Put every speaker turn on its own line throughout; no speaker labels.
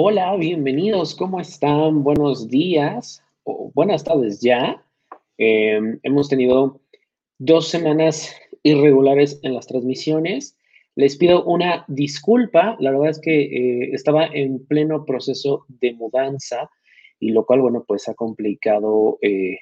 Hola, bienvenidos, ¿cómo están? Buenos días o buenas tardes ya. Em, hemos tenido dos semanas irregulares en las transmisiones. Les pido una disculpa, la verdad es que eh, estaba en pleno proceso de mudanza y lo cual, bueno, pues ha complicado eh,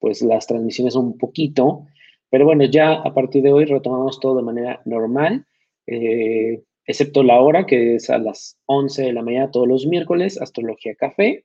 pues las transmisiones un poquito, pero bueno, ya a partir de hoy retomamos todo de manera normal. Eh, excepto la hora, que es a las 11 de la mañana todos los miércoles, Astrología Café.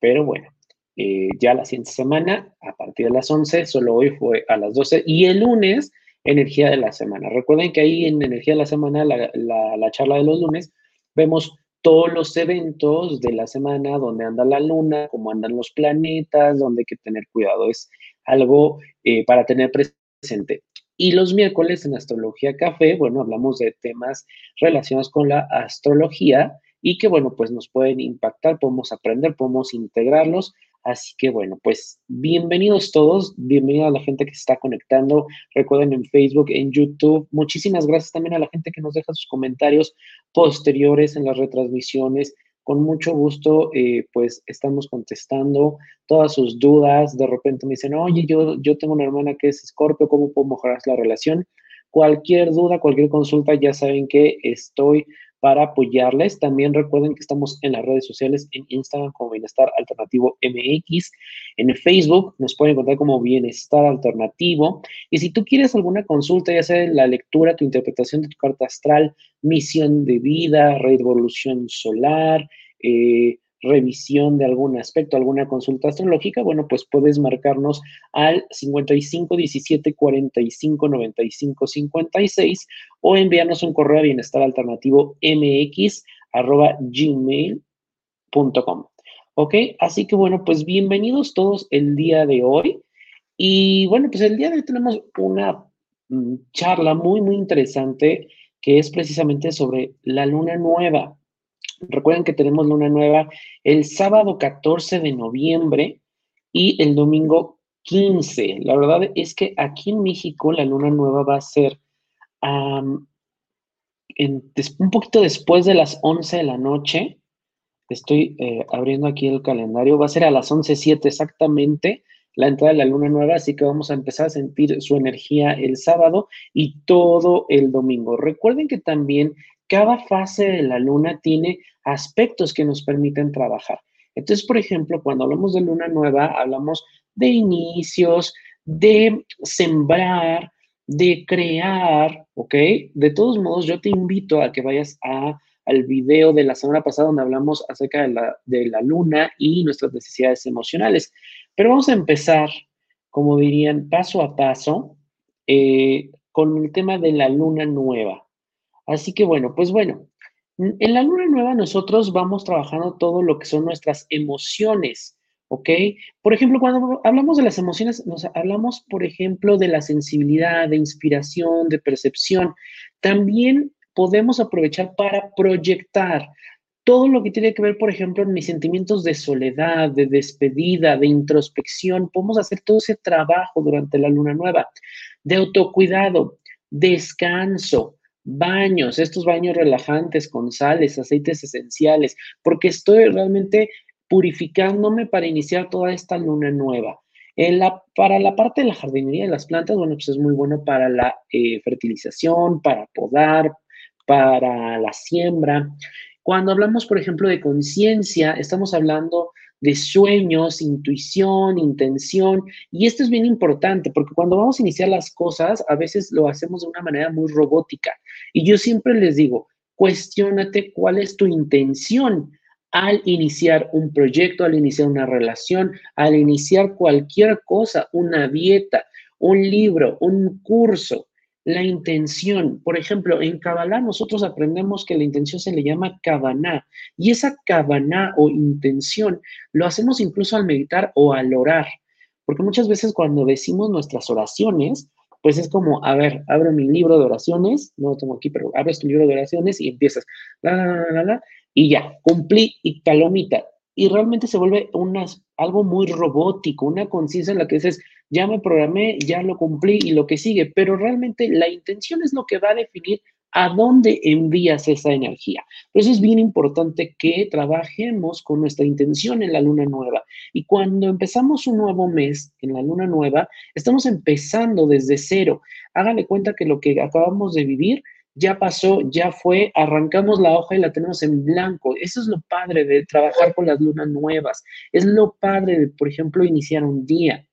Pero bueno, eh, ya la siguiente semana, a partir de las 11, solo hoy fue a las 12. Y el lunes, Energía de la Semana. Recuerden que ahí en Energía de la Semana, la, la charla de los lunes, vemos todos los eventos de la semana, donde anda la luna, cómo andan los planetas, donde hay que tener cuidado. Es algo eh, para tener presente. Y los miércoles en Astrología Café, bueno, hablamos de temas relacionados con la astrología y que, bueno, pues nos pueden impactar, podemos aprender, podemos integrarlos. Así que, bueno, pues bienvenidos todos, bienvenida a la gente que se está conectando. Recuerden en Facebook, en YouTube. Muchísimas gracias también a la gente que nos deja sus comentarios posteriores en las retransmisiones con mucho gusto, eh, pues estamos contestando todas sus dudas. De repente me dicen, oye, yo, yo tengo una hermana que es escorpio, ¿cómo puedo mejorar la relación? Cualquier duda, cualquier consulta, ya saben que estoy para apoyarles. También recuerden que estamos en las redes sociales, en Instagram como Bienestar Alternativo MX, en Facebook nos pueden encontrar como Bienestar Alternativo. Y si tú quieres alguna consulta, ya sea la lectura, tu interpretación de tu carta astral, misión de vida, revolución solar, eh, revisión de algún aspecto, alguna consulta astrológica, bueno, pues puedes marcarnos al 55 17 45 95 56 o enviarnos un correo a bienestar alternativo mx arroba gmail.com. ¿Ok? Así que bueno, pues bienvenidos todos el día de hoy. Y bueno, pues el día de hoy tenemos una mm, charla muy, muy interesante que es precisamente sobre la luna nueva. Recuerden que tenemos luna nueva el sábado 14 de noviembre y el domingo 15. La verdad es que aquí en México la luna nueva va a ser un poquito después de las 11 de la noche. Estoy eh, abriendo aquí el calendario. Va a ser a las 11.07 exactamente la entrada de la luna nueva, así que vamos a empezar a sentir su energía el sábado y todo el domingo. Recuerden que también cada fase de la luna tiene aspectos que nos permiten trabajar. Entonces, por ejemplo, cuando hablamos de luna nueva, hablamos de inicios, de sembrar, de crear, ¿ok? De todos modos, yo te invito a que vayas a, al video de la semana pasada donde hablamos acerca de la, de la luna y nuestras necesidades emocionales. Pero vamos a empezar, como dirían, paso a paso, eh, con el tema de la luna nueva. Así que bueno, pues bueno, en la luna nueva nosotros vamos trabajando todo lo que son nuestras emociones, ¿ok? Por ejemplo, cuando hablamos de las emociones, nos hablamos, por ejemplo, de la sensibilidad, de inspiración, de percepción. También podemos aprovechar para proyectar todo lo que tiene que ver, por ejemplo, en mis sentimientos de soledad, de despedida, de introspección. Podemos hacer todo ese trabajo durante la luna nueva, de autocuidado, descanso, baños, estos baños relajantes con sales, aceites esenciales, porque estoy realmente purificándome para iniciar toda esta luna nueva. En la, para la parte de la jardinería de las plantas, bueno, pues es muy bueno para la eh, fertilización, para podar, para la siembra. Cuando hablamos, por ejemplo, de conciencia, estamos hablando de sueños, intuición, intención. Y esto es bien importante porque cuando vamos a iniciar las cosas, a veces lo hacemos de una manera muy robótica. Y yo siempre les digo, cuestionate cuál es tu intención al iniciar un proyecto, al iniciar una relación, al iniciar cualquier cosa, una dieta, un libro, un curso la intención. Por ejemplo, en Kabbalah nosotros aprendemos que la intención se le llama Kavaná y esa Kavaná o intención lo hacemos incluso al meditar o al orar, porque muchas veces cuando decimos nuestras oraciones, pues es como, a ver, abro mi libro de oraciones, no lo tengo aquí, pero abres tu libro de oraciones y empiezas, la, la, la, la, y ya, cumplí y palomita. Y realmente se vuelve algo muy robótico, una conciencia en la que dices, ya me programé, ya lo cumplí y lo que sigue, pero realmente la intención es lo que va a definir ¿A dónde envías esa energía? Por eso es bien importante que trabajemos con nuestra intención en la luna nueva. Y cuando empezamos un nuevo mes en la luna nueva, estamos empezando desde cero. Háganle cuenta que lo que acabamos de vivir ya pasó, ya fue, arrancamos la hoja y la tenemos en blanco. Eso es lo padre de trabajar con las lunas nuevas. Es lo padre de, por ejemplo, iniciar un día.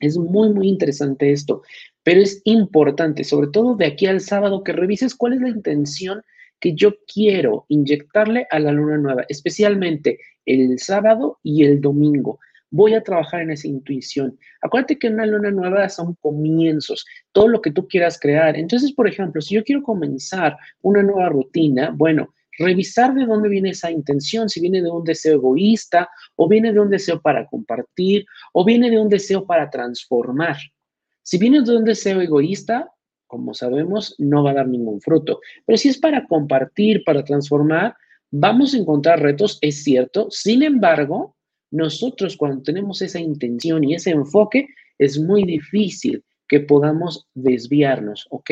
Es muy, muy interesante esto. Pero es importante, sobre todo de aquí al sábado, que revises cuál es la intención que yo quiero inyectarle a la luna nueva, especialmente el sábado y el domingo. Voy a trabajar en esa intuición. Acuérdate que una luna nueva son comienzos, todo lo que tú quieras crear. Entonces, por ejemplo, si yo quiero comenzar una nueva rutina, bueno, revisar de dónde viene esa intención, si viene de un deseo egoísta, o viene de un deseo para compartir, o viene de un deseo para transformar. Si vienes de un deseo egoísta, como sabemos, no va a dar ningún fruto. Pero si es para compartir, para transformar, vamos a encontrar retos, es cierto. Sin embargo, nosotros cuando tenemos esa intención y ese enfoque, es muy difícil que podamos desviarnos, ¿ok?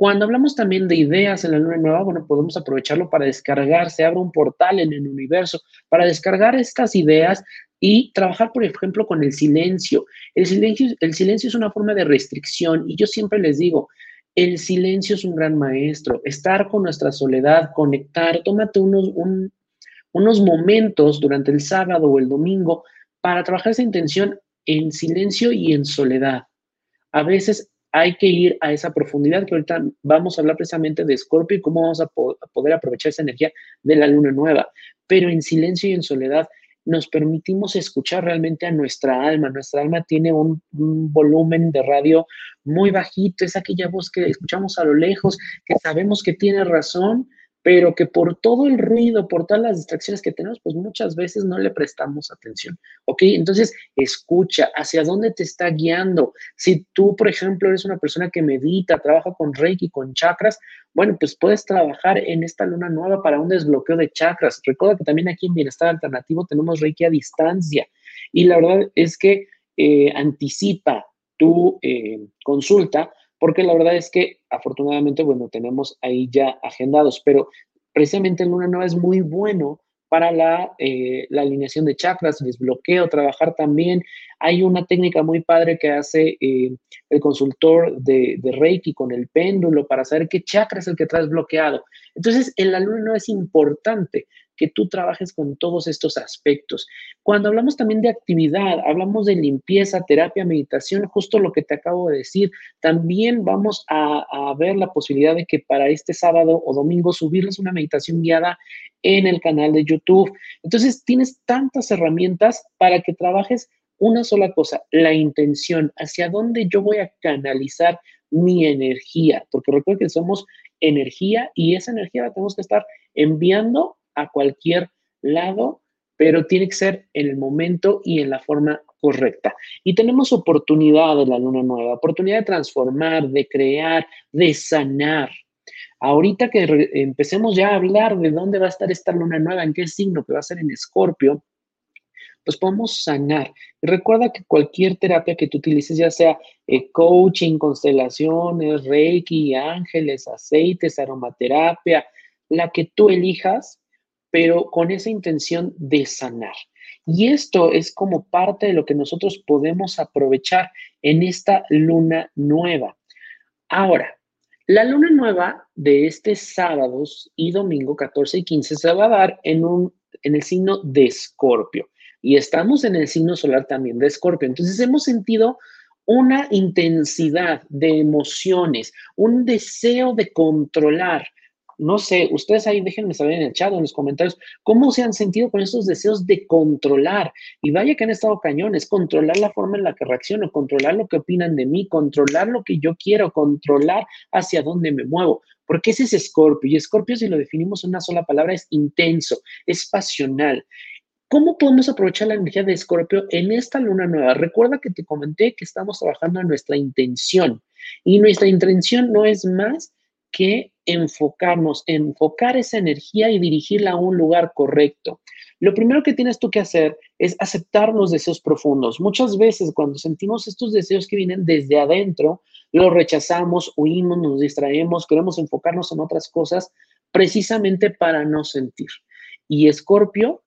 Cuando hablamos también de ideas en la luna nueva, bueno, podemos aprovecharlo para descargar, se abre un portal en el universo, para descargar estas ideas y trabajar, por ejemplo, con el silencio. El silencio, el silencio es una forma de restricción y yo siempre les digo, el silencio es un gran maestro. Estar con nuestra soledad, conectar, tómate unos, unos momentos durante el sábado o el domingo para trabajar esa intención en silencio y en soledad. A veces hay que ir a esa profundidad que ahorita vamos a hablar precisamente de Scorpio y cómo vamos a poder aprovechar esa energía de la luna nueva, pero en silencio y en soledad nos permitimos escuchar realmente a nuestra alma. Nuestra alma tiene un, volumen de radio muy bajito, es aquella voz que escuchamos a lo lejos, que sabemos que tiene razón, pero que por todo el ruido, por todas las distracciones que tenemos, pues muchas veces no le prestamos atención. ¿Ok? Entonces, escucha hacia dónde te está guiando. Si tú, por ejemplo, eres una persona que medita, trabaja con Reiki, con chakras, bueno, pues puedes trabajar en esta luna nueva para un desbloqueo de chakras. Recuerda que también aquí en Bienestar Alternativo tenemos Reiki a distancia. Y la verdad es que eh, anticipa tu eh, consulta porque la verdad es que afortunadamente, bueno, tenemos ahí ya agendados, pero precisamente el Luna Nueva es muy bueno para la, eh, la, alineación de chakras, desbloqueo, trabajar también. Hay una técnica muy padre que hace eh, el consultor de, Reiki con el péndulo para saber qué chakra es el que traes bloqueado. Entonces, en la luna nueva es importante que tú trabajes con todos estos aspectos. Cuando hablamos también de actividad, hablamos de limpieza, terapia, meditación, justo lo que te acabo de decir, también vamos a, ver la posibilidad de que para este sábado o domingo subirles una meditación guiada en el canal de YouTube. Entonces, tienes tantas herramientas para que trabajes una sola cosa, la intención, hacia dónde yo voy a canalizar mi energía, porque recuerden que somos energía y esa energía la tenemos que estar enviando a cualquier lado, pero tiene que ser en el momento y en la forma correcta. Y tenemos oportunidad de la luna nueva, oportunidad de transformar, de crear, de sanar. Ahorita que empecemos ya a hablar de dónde va a estar esta luna nueva, en qué signo, que va a ser en Escorpio, pues podemos sanar. recuerda que cualquier terapia que tú utilices, ya sea eh, coaching, constelaciones, reiki, ángeles, aceites, aromaterapia, la que tú elijas, pero con esa intención de sanar. Y esto es como parte de lo que nosotros podemos aprovechar en esta luna nueva. Ahora, la luna nueva de este sábado y domingo 14 y 15 se va a dar en, un, en el signo de Escorpio. Y estamos en el signo solar también de Escorpio. Entonces hemos sentido una intensidad de emociones, un deseo de controlar, no sé, ustedes ahí déjenme saber en el chat o en los comentarios cómo se han sentido con estos deseos de controlar. Y vaya que han estado cañones, controlar la forma en la que reacciono, controlar lo que opinan de mí, controlar lo que yo quiero, controlar hacia dónde me muevo. Porque ese es Escorpio. Y Escorpio, si lo definimos en una sola palabra, es intenso, es pasional. ¿Cómo podemos aprovechar la energía de Escorpio en esta luna nueva? Recuerda que te comenté que estamos trabajando en nuestra intención. Y nuestra intención no es más que enfocarnos, enfocar esa energía y dirigirla a un lugar correcto. Lo primero que tienes tú que hacer es aceptar los deseos profundos. Muchas veces cuando sentimos estos deseos que vienen desde adentro, los rechazamos, huimos, nos distraemos, queremos enfocarnos en otras cosas precisamente para no sentir. Y Escorpio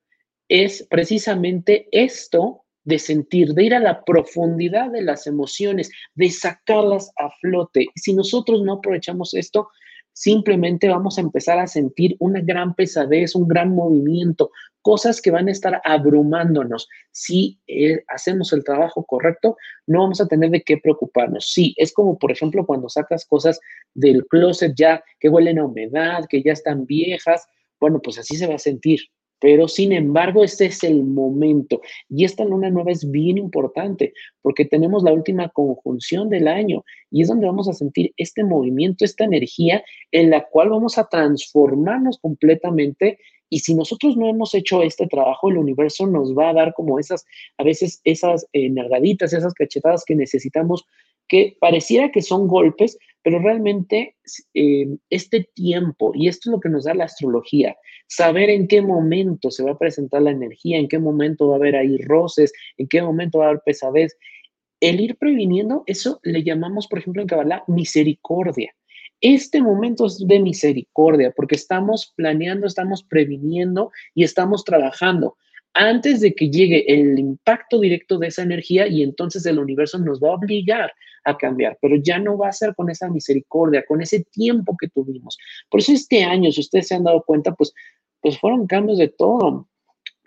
es precisamente esto de sentir, de ir a la profundidad de las emociones, de sacarlas a flote. Si nosotros no aprovechamos esto, simplemente vamos a empezar a sentir una gran pesadez, un gran movimiento, cosas que van a estar abrumándonos. Si eh, hacemos el trabajo correcto, no vamos a tener de qué preocuparnos. Sí, es como, por ejemplo, cuando sacas cosas del closet ya que huelen a humedad, que ya están viejas, bueno, pues así se va a sentir. Pero sin embargo, este es el momento. Y esta luna nueva es bien importante porque tenemos la última conjunción del año y es donde vamos a sentir este movimiento, esta energía en la cual vamos a transformarnos completamente. Y si nosotros no hemos hecho este trabajo, el universo nos va a dar como esas, a veces esas eh, esas cachetadas que necesitamos, que pareciera que son golpes, pero realmente eh, este tiempo, y esto es lo que nos da la astrología, saber en qué momento se va a presentar la energía, en qué momento va a haber ahí roces, en qué momento va a haber pesadez. El ir previniendo, eso le llamamos, por ejemplo, en Kabbalah, misericordia. Este momento es de misericordia porque estamos planeando, estamos previniendo y estamos trabajando antes de que llegue el impacto directo de esa energía y entonces el universo nos va a obligar a cambiar, pero ya no va a ser con esa misericordia, con ese tiempo que tuvimos. Por eso este año, si ustedes se han dado cuenta, pues, pues fueron cambios de todo.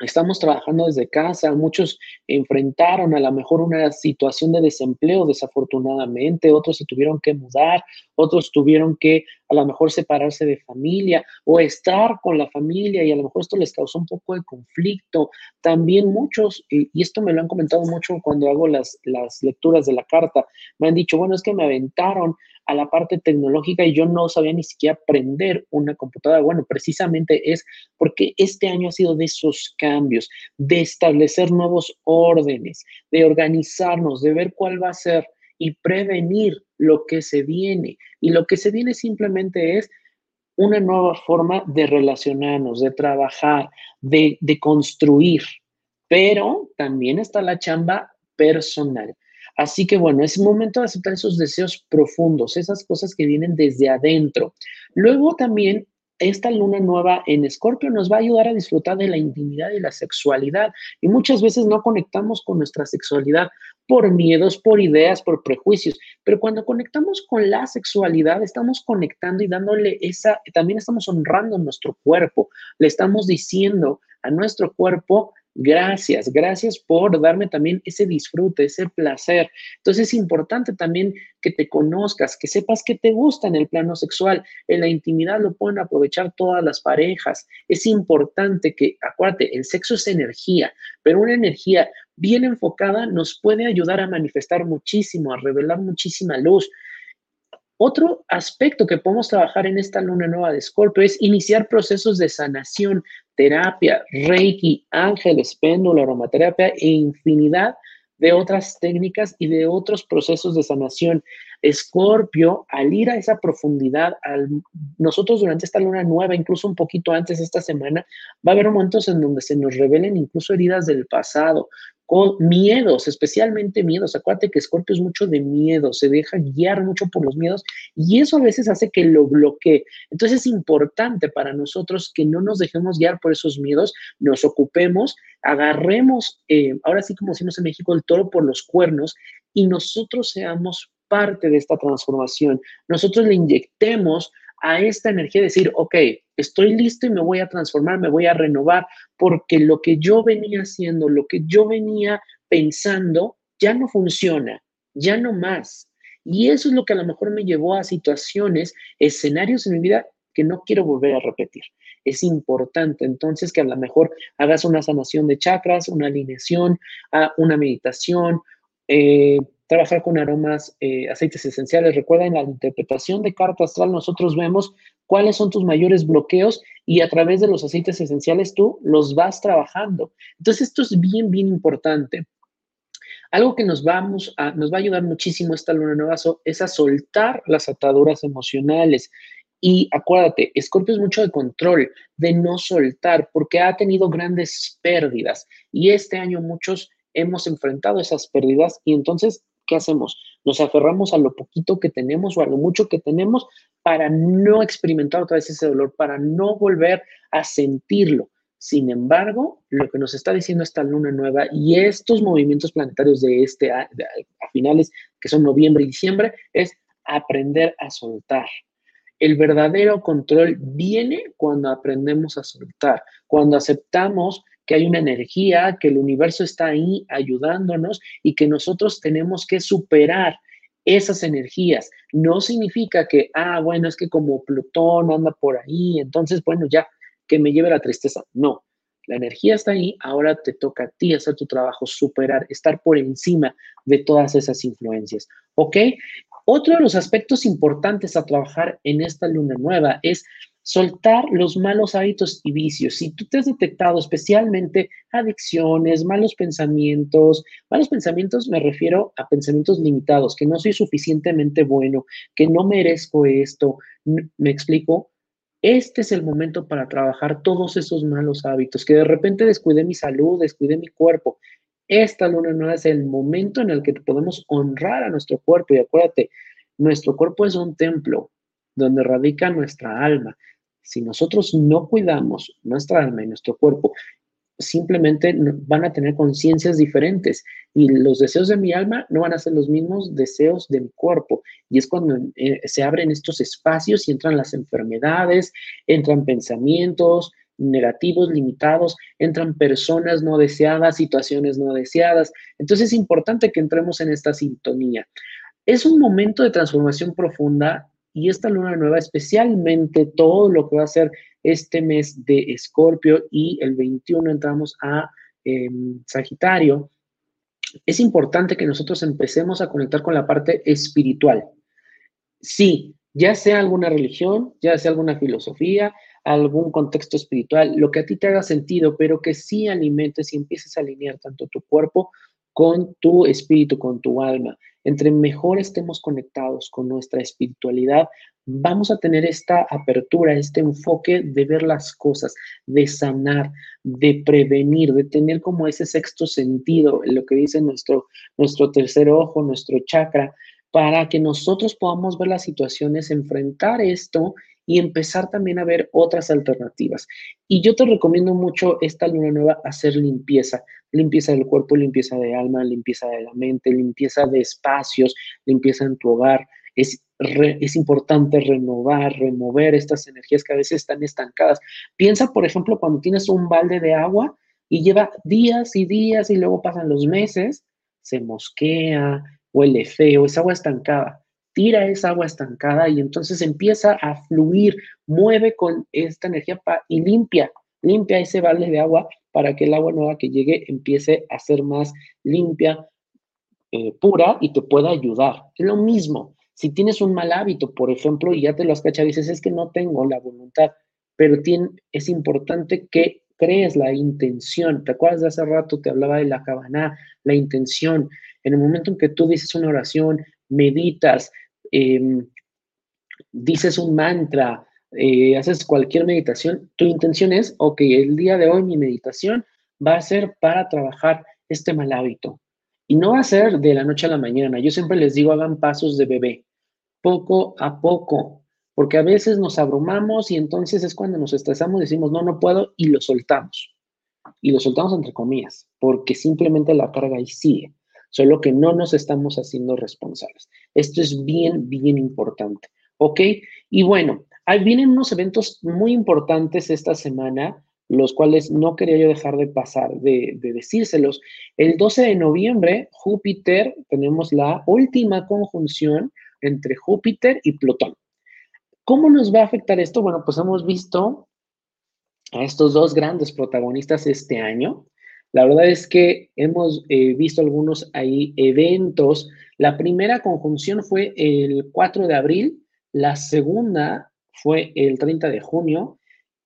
Estamos trabajando desde casa, muchos enfrentaron a lo mejor una situación de desempleo desafortunadamente, otros se tuvieron que mudar, otros tuvieron que a lo mejor separarse de familia o estar con la familia y a lo mejor esto les causó un poco de conflicto. También muchos, y, esto me lo han comentado mucho cuando hago las, las lecturas de la carta, me han dicho, bueno, es que me aventaron a la parte tecnológica y yo no sabía ni siquiera aprender una computadora. Bueno, precisamente es porque este año ha sido de esos cambios, de establecer nuevos órdenes, de organizarnos, de ver cuál va a ser y prevenir lo que se viene. Y lo que se viene simplemente es una nueva forma de relacionarnos, de trabajar, de, de construir. Pero también está la chamba personal. Así que bueno, es momento de aceptar esos deseos profundos, esas cosas que vienen desde adentro. Luego también esta luna nueva en Escorpio nos va a ayudar a disfrutar de la intimidad y la sexualidad. Y muchas veces no conectamos con nuestra sexualidad por miedos, por ideas, por prejuicios. Pero cuando conectamos con la sexualidad, estamos conectando y dándole esa, también estamos honrando nuestro cuerpo. Le estamos diciendo a nuestro cuerpo, Gracias, gracias por darme también ese disfrute, ese placer. Entonces es importante también que te conozcas, que sepas que te gusta en el plano sexual. En la intimidad lo pueden aprovechar todas las parejas. Es importante que, acuérdate, el sexo es energía, pero una energía bien enfocada nos puede ayudar a manifestar muchísimo, a revelar muchísima luz. Otro aspecto que podemos trabajar en esta luna nueva de Escorpio es iniciar procesos de sanación, terapia, reiki, ángeles, péndulo, aromaterapia e infinidad de otras técnicas y de otros procesos de sanación. Escorpio, al ir a esa profundidad, al, nosotros durante esta luna nueva, incluso un poquito antes esta semana, va a haber momentos en donde se nos revelen incluso heridas del pasado, miedos, especialmente miedos. Acuérdate que Scorpio es mucho de miedo, se deja guiar mucho por los miedos y eso a veces hace que lo bloquee. Entonces es importante para nosotros que no nos dejemos guiar por esos miedos, nos ocupemos, agarremos, eh, ahora sí como decimos en México, el toro por los cuernos y nosotros seamos parte de esta transformación. Nosotros le inyectemos a esta energía de decir, ok, estoy listo y me voy a transformar, me voy a renovar, porque lo que yo venía haciendo, lo que yo venía pensando, ya no funciona, ya no más. Y eso es lo que a lo mejor me llevó a situaciones, escenarios en mi vida que no quiero volver a repetir. Es importante entonces que a lo mejor hagas una sanación de chakras, una alineación, ah, una meditación, eh, trabajar con aromas, eh, aceites esenciales. Recuerda, en la interpretación de carta astral nosotros vemos cuáles son tus mayores bloqueos y a través de los aceites esenciales tú los vas trabajando. Entonces, esto es bien, bien importante. Algo que nos, vamos a, nos va a ayudar muchísimo esta luna nueva es a soltar las ataduras emocionales Y acuérdate, Escorpio es mucho de control, de no soltar, porque ha tenido grandes pérdidas. Y este año muchos hemos enfrentado esas pérdidas y entonces, ¿qué hacemos? Nos aferramos a lo poquito que tenemos o a lo mucho que tenemos para no experimentar otra vez ese dolor, para no volver a sentirlo. Sin embargo, lo que nos está diciendo esta luna nueva y estos movimientos planetarios de este a, finales, que son noviembre y diciembre, es aprender a soltar. El verdadero control viene cuando aprendemos a soltar, cuando aceptamos que hay una energía, que el universo está ahí ayudándonos y que nosotros tenemos que superar esas energías. No significa que, ah, bueno, es que como Plutón anda por ahí, entonces, bueno, ya, que me lleve la tristeza. No, la energía está ahí, ahora te toca a ti hacer tu trabajo, superar, estar por encima de todas esas influencias. ¿Ok? Otro de los aspectos importantes a trabajar en esta luna nueva es soltar los malos hábitos y vicios. Si tú te has detectado especialmente adicciones, malos pensamientos, malos pensamientos me refiero a pensamientos limitados, que no soy suficientemente bueno, que no merezco esto, me explico. Este es el momento para trabajar todos esos malos hábitos, que de repente descuidé mi salud, descuidé mi cuerpo. Esta luna nueva es el momento en el que podemos honrar a nuestro cuerpo. Y acuérdate, nuestro cuerpo es un templo donde radica nuestra alma. Si nosotros no cuidamos nuestra alma y nuestro cuerpo, simplemente van a tener conciencias diferentes y los deseos de mi alma no van a ser los mismos deseos de mi cuerpo. Y es cuando eh, se abren estos espacios y entran las enfermedades, entran pensamientos, negativos, limitados, entran personas no deseadas, situaciones no deseadas. Entonces es importante que entremos en esta sintonía. Es un momento de transformación profunda y esta luna nueva, especialmente todo lo que va a ser este mes de Escorpio y el 21 entramos a em, Sagitario, es importante que nosotros empecemos a conectar con la parte espiritual. Sí, ya sea alguna religión, ya sea alguna filosofía, algún contexto espiritual, lo que a ti te haga sentido, pero que sí alimentes y empieces a alinear tanto tu cuerpo con tu espíritu, con tu alma. Entre mejor estemos conectados con nuestra espiritualidad, vamos a tener esta apertura, este enfoque de ver las cosas, de sanar, de prevenir, de tener como ese sexto sentido, lo que dice nuestro, nuestro tercer ojo, nuestro chakra, para que nosotros podamos ver las situaciones, enfrentar esto y empezar también a ver otras alternativas. Y yo te recomiendo mucho esta luna nueva hacer limpieza, limpieza del cuerpo, limpieza de alma, limpieza de la mente, limpieza de espacios, limpieza en tu hogar. Es, es importante renovar, remover estas energías que a veces están estancadas. Piensa, por ejemplo, cuando tienes un balde de agua y lleva días y días y luego pasan los meses, se mosquea, huele feo, es agua estancada tira esa agua estancada y entonces empieza a fluir, mueve con esta energía y limpia, limpia ese balde de agua para que el agua nueva que llegue empiece a ser más limpia, eh, pura y te pueda ayudar. Es lo mismo. Si tienes un mal hábito, por ejemplo, y ya te lo has cachado, dices, es que no tengo la voluntad, pero es importante que crees la intención. ¿Te acuerdas de hace rato? Te hablaba de la cabana, la intención. En el momento en que tú dices una oración, meditas, Em, dices un mantra, eh, haces cualquier meditación, tu intención es, ok, el día de hoy mi meditación va a ser para trabajar este mal hábito. Y no va a ser de la noche a la mañana. Yo siempre les digo, hagan pasos de bebé, poco a poco, porque a veces nos abrumamos y entonces es cuando nos estresamos, decimos, no, no puedo, y lo soltamos. Y lo soltamos entre comillas, porque simplemente la carga ahí sigue solo que no nos estamos haciendo responsables. Esto es bien, bien importante. ¿Ok? Y bueno, ahí vienen unos eventos muy importantes esta semana, los cuales no quería yo dejar de pasar, de, de decírselos. El 12 de noviembre, Júpiter, tenemos la última conjunción entre Júpiter y Plutón. ¿Cómo nos va a afectar esto? Bueno, pues hemos visto a estos dos grandes protagonistas este año. La verdad es que hemos eh, visto algunos ahí eventos. La primera conjunción fue el 4 de abril, la segunda fue el 30 de junio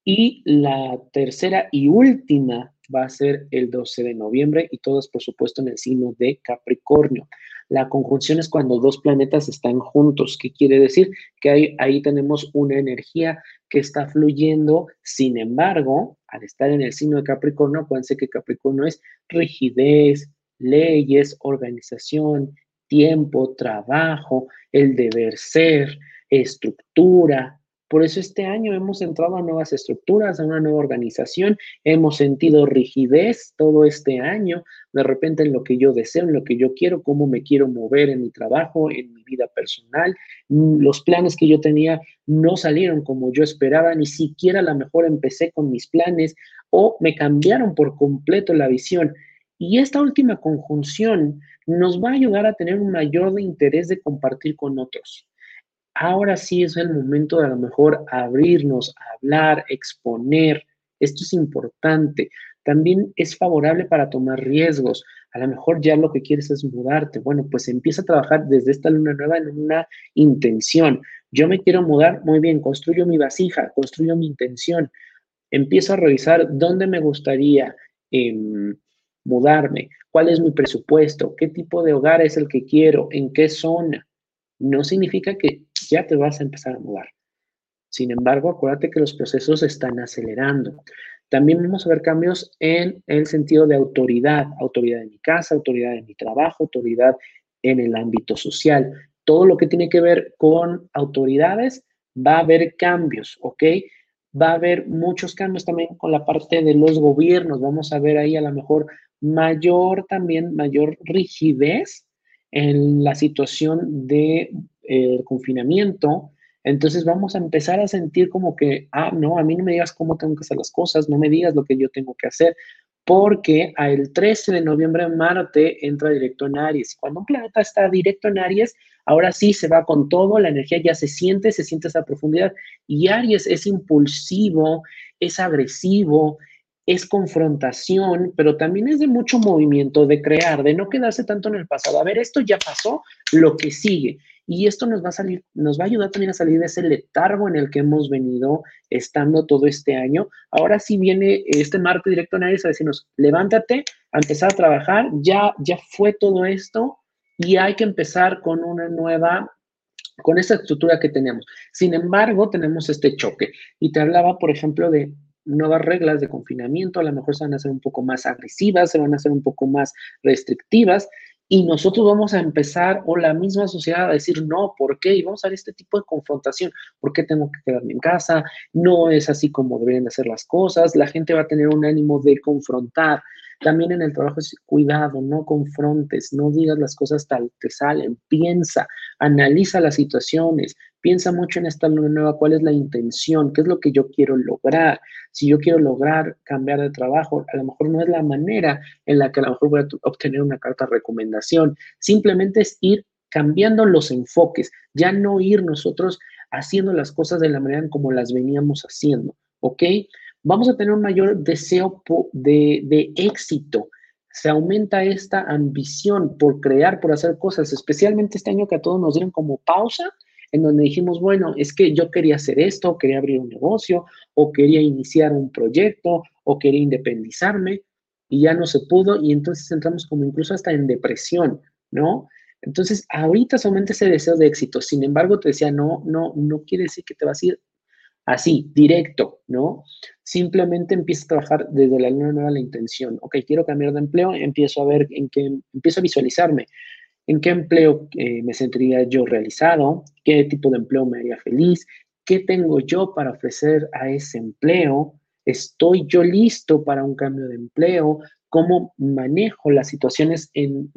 y la tercera y última va a ser el 12 de noviembre y todas, por supuesto, en el signo de Capricornio. La conjunción es cuando dos planetas están juntos. ¿Qué quiere decir? Que ahí, ahí tenemos una energía que está fluyendo. Sin embargo, al estar en el signo de Capricornio, acuérdense que Capricornio es rigidez, leyes, organización, tiempo, trabajo, el deber ser, estructura, por eso este año hemos entrado a nuevas estructuras, a una nueva organización, hemos sentido rigidez todo este año, de repente en lo que yo deseo, en lo que yo quiero, cómo me quiero mover en mi trabajo, en mi vida personal. Mm, los planes que yo tenía no salieron como yo esperaba, ni siquiera a lo mejor empecé con mis planes o me cambiaron por completo la visión. Y esta última conjunción nos va a ayudar a tener un mayor interés de compartir con otros ahora sí es el momento de a lo mejor abrirnos, hablar, exponer. Esto es importante. También es favorable para tomar riesgos. A lo mejor ya lo que quieres es mudarte. Bueno, pues empieza a trabajar desde esta luna nueva en una intención. Yo me quiero mudar, muy bien, construyo mi vasija, construyo mi intención. Empiezo a revisar dónde me gustaría em, mudarme, cuál es mi presupuesto, qué tipo de hogar es el que quiero, en qué zona. No significa que ya te vas a empezar a mudar. Sin embargo, acuérdate que los procesos están acelerando. También vamos a ver cambios en el sentido de autoridad, autoridad en mi casa, autoridad en mi trabajo, autoridad en el ámbito social. Todo lo que tiene que ver con autoridades va a haber cambios, ¿ok? Va a haber muchos cambios también con la parte de los gobiernos. Vamos a ver ahí a lo mejor mayor también, mayor rigidez en la situación de el confinamiento, entonces vamos a empezar a sentir como que, ah, no, a mí no me digas cómo tengo que hacer las cosas, no me digas lo que yo tengo que hacer, porque el 13 de noviembre Marte entra directo en Aries. Cuando un planeta está directo en Aries, ahora sí se va con todo, la energía ya se siente, se siente esa profundidad. Y Aries es impulsivo, es agresivo, es confrontación, pero también es de mucho movimiento, de crear, de no quedarse tanto en el pasado. A ver, esto ya pasó, lo que sigue. Y esto nos va a salir, nos va a ayudar también a salir de ese letargo en el que hemos venido estando todo este año. Ahora sí viene este Marte directo en Aries a decirnos, levántate, a empezar a trabajar, ya, ya fue todo esto y hay que empezar con una nueva con esta estructura que tenemos. Sin embargo, tenemos este choque. Y te hablaba, por ejemplo, de nuevas reglas de confinamiento, a lo mejor se van a hacer un poco más agresivas, se van a hacer un poco más restrictivas, y nosotros vamos a empezar, o la misma sociedad, a decir, no, ¿por qué? Y vamos a ver este tipo de confrontación. ¿Por qué tengo que quedarme en casa? No es así como deberían hacer las cosas. La gente va a tener un ánimo de confrontar. También en el trabajo es cuidado, no confrontes, no digas las cosas tal que salen, piensa, analiza las situaciones, piensa mucho en esta nueva, cuál es la intención, qué es lo que yo quiero lograr. Si yo quiero lograr cambiar de trabajo, a lo mejor no es la manera en la que a lo mejor voy a obtener una carta de recomendación, simplemente es ir cambiando los enfoques, ya no ir nosotros haciendo las cosas de la manera en como las veníamos haciendo, ¿ok? vamos a tener un mayor deseo de, éxito. Se aumenta esta ambición por crear, por hacer cosas, especialmente este año que a todos nos dieron como pausa, en donde dijimos, bueno, es que yo quería hacer esto, quería abrir un negocio, o quería iniciar un proyecto, o quería independizarme, y ya no se pudo, y entonces entramos como incluso hasta en depresión, ¿no? Entonces, ahorita se aumenta ese deseo de éxito. Sin embargo, te decía, no, no, no quiere decir que te vas a ir así, directo, ¿no? Simplemente empieza a trabajar desde la luna nueva la intención. Ok, quiero cambiar de empleo, empiezo a ver en qué, empiezo a visualizarme. ¿En qué empleo eh, me sentiría yo realizado? ¿Qué tipo de empleo me haría feliz? ¿Qué tengo yo para ofrecer a ese empleo? ¿Estoy yo listo para un cambio de empleo? ¿Cómo manejo las situaciones en,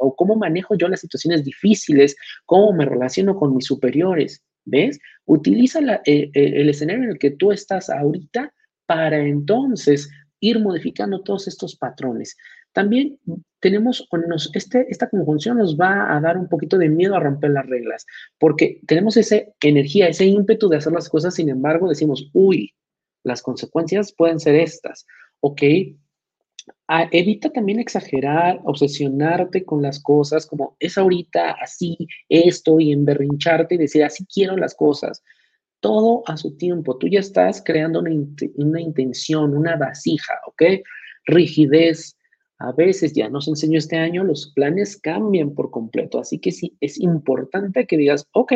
o cómo manejo yo las situaciones difíciles? ¿Cómo me relaciono con mis superiores? ¿Ves? Utiliza eh, eh, el escenario en el que tú estás ahorita para entonces ir modificando todos estos patrones. También tenemos, nos, este, esta conjunción nos va a dar un poquito de miedo a romper las reglas, porque tenemos esa energía, ese ímpetu de hacer las cosas, sin embargo, decimos, uy, las consecuencias pueden ser estas, ¿ok? Evita también exagerar, obsesionarte con las cosas, como es ahorita así, esto, y emberrincharte y decir así quiero las cosas. Todo a su tiempo. Tú ya estás creando una, intención, una vasija, ¿ok? Rigidez, a veces ya nos enseñó este año, los planes cambian por completo. Así que sí, es importante que digas, ok,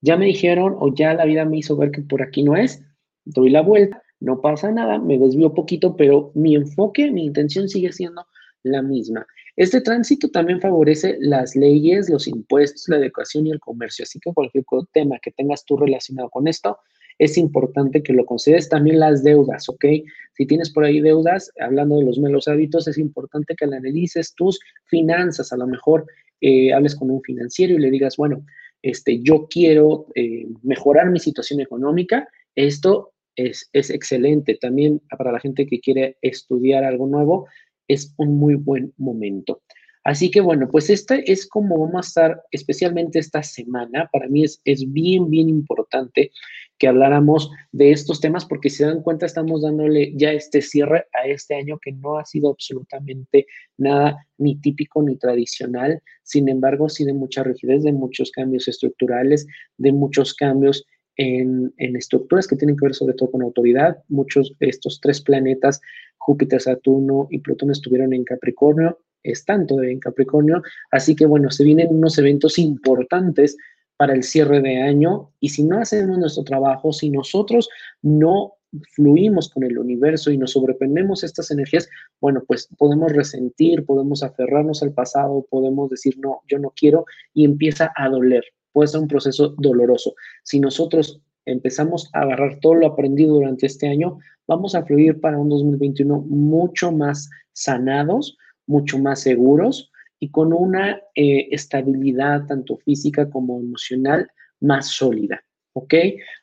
ya me dijeron o ya la vida me hizo ver que por aquí no es, doy la vuelta, no pasa nada, me desvío poquito, pero mi enfoque, mi intención sigue siendo la misma. Este tránsito también favorece las leyes, los impuestos, la educación y el comercio. Así que cualquier tema que tengas tú relacionado con esto, es importante que lo consideres. También las deudas, ¿ok? Si tienes por ahí deudas, hablando de los malos hábitos, es importante que analices tus finanzas. A lo mejor eh, hables con un financiero y le digas, bueno, este, yo quiero eh, mejorar mi situación económica. Esto es, es excelente. También para la gente que quiere estudiar algo nuevo, es un muy buen momento. Así que bueno, pues esta es como vamos a estar, especialmente esta semana. Para mí es, es bien, bien importante que habláramos de estos temas porque si se dan cuenta estamos dándole ya este cierre a este año que no ha sido absolutamente nada ni típico ni tradicional. Sin embargo, sí de mucha rigidez, de muchos cambios estructurales, de muchos cambios en, en, estructuras que tienen que ver sobre todo con autoridad. Muchos de estos tres planetas, Júpiter, Saturno y Plutón, estuvieron en Capricornio están todavía en Capricornio. Así que bueno, se vienen unos eventos importantes para el cierre de año y si no hacemos nuestro trabajo, si nosotros no fluimos con el universo y nos sobrependemos estas energías, bueno, pues podemos resentir, podemos aferrarnos al pasado, podemos decir, no, yo no quiero y empieza a doler. Puede ser un proceso doloroso. Si nosotros empezamos a agarrar todo lo aprendido durante este año, vamos a fluir para un 2021 mucho más sanados, mucho más seguros y con una eh, estabilidad tanto física como emocional más sólida. ¿Ok?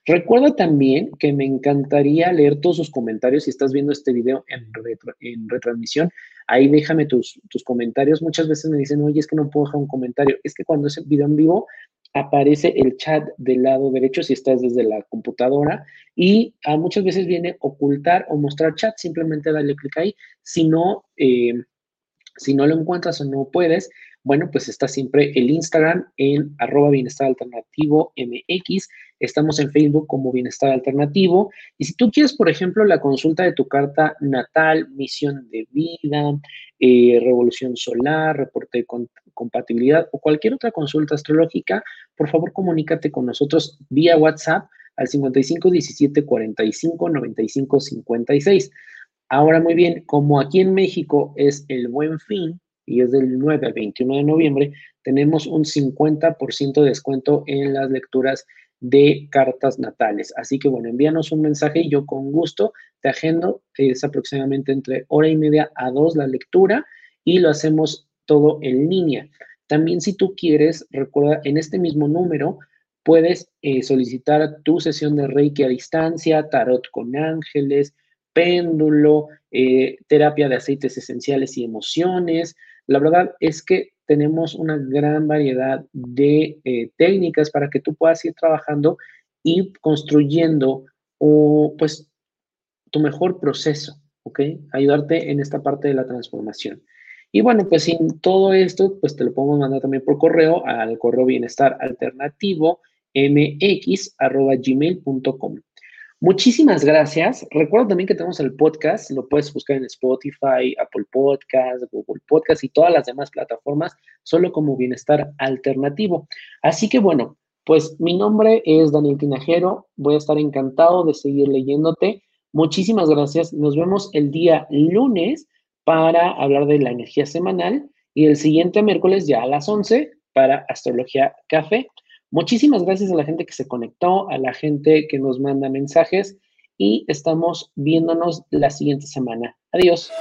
Recuerda también que me encantaría leer todos sus comentarios. Si estás viendo este video en, retransmisión, ahí déjame tus, tus, comentarios. Muchas veces me dicen, oye, es que no puedo dejar un comentario. Es que cuando es el video en vivo, aparece el chat del lado derecho si estás desde la computadora y ah, muchas veces viene ocultar o mostrar chat. Simplemente dale clic ahí. Si no, eh, si no lo encuentras o no puedes, bueno, pues está siempre el Instagram en arroba bienestar alternativo MX. Estamos en Facebook como Bienestar Alternativo. Y si tú quieres, por ejemplo, la consulta de tu carta natal, misión de vida, eh, revolución solar, reporte de compatibilidad o cualquier otra consulta astrológica, por favor comunícate con nosotros vía WhatsApp al 55 17 45 95 56. Ahora, muy bien, como aquí en México es el buen fin y es del 9 al 21 de noviembre, tenemos un 50% de descuento en las lecturas de cartas natales. Así que bueno, envíanos un mensaje y yo con gusto te agendo. Es aproximadamente entre hora y media a dos la lectura y lo hacemos todo en línea. También si tú quieres, recuerda, en este mismo número puedes eh, solicitar tu sesión de Reiki a distancia, tarot con ángeles, péndulo, eh, terapia de aceites esenciales y emociones. La verdad es que tenemos una gran variedad de eh, técnicas para que tú puedas ir trabajando y construyendo pues tu mejor proceso, ¿ok? Ayudarte en esta parte de la transformación. Y bueno, pues sin todo esto, pues te lo podemos mandar también por correo al correo bienestar alternativo mx.gmail.com. Muchísimas gracias. Recuerda también que tenemos el podcast, lo puedes buscar en Spotify, Apple Podcast, Google Podcast y todas las demás plataformas, solo como bienestar alternativo. Así que bueno, pues mi nombre es Daniel Tinajero, voy a estar encantado de seguir leyéndote. Muchísimas gracias. Nos vemos el día lunes para hablar de la energía semanal y el siguiente miércoles ya a las 11 para Astrología Café. Muchísimas gracias a la gente que se conectó, a la gente que nos manda mensajes y estamos viéndonos la siguiente semana. Adiós.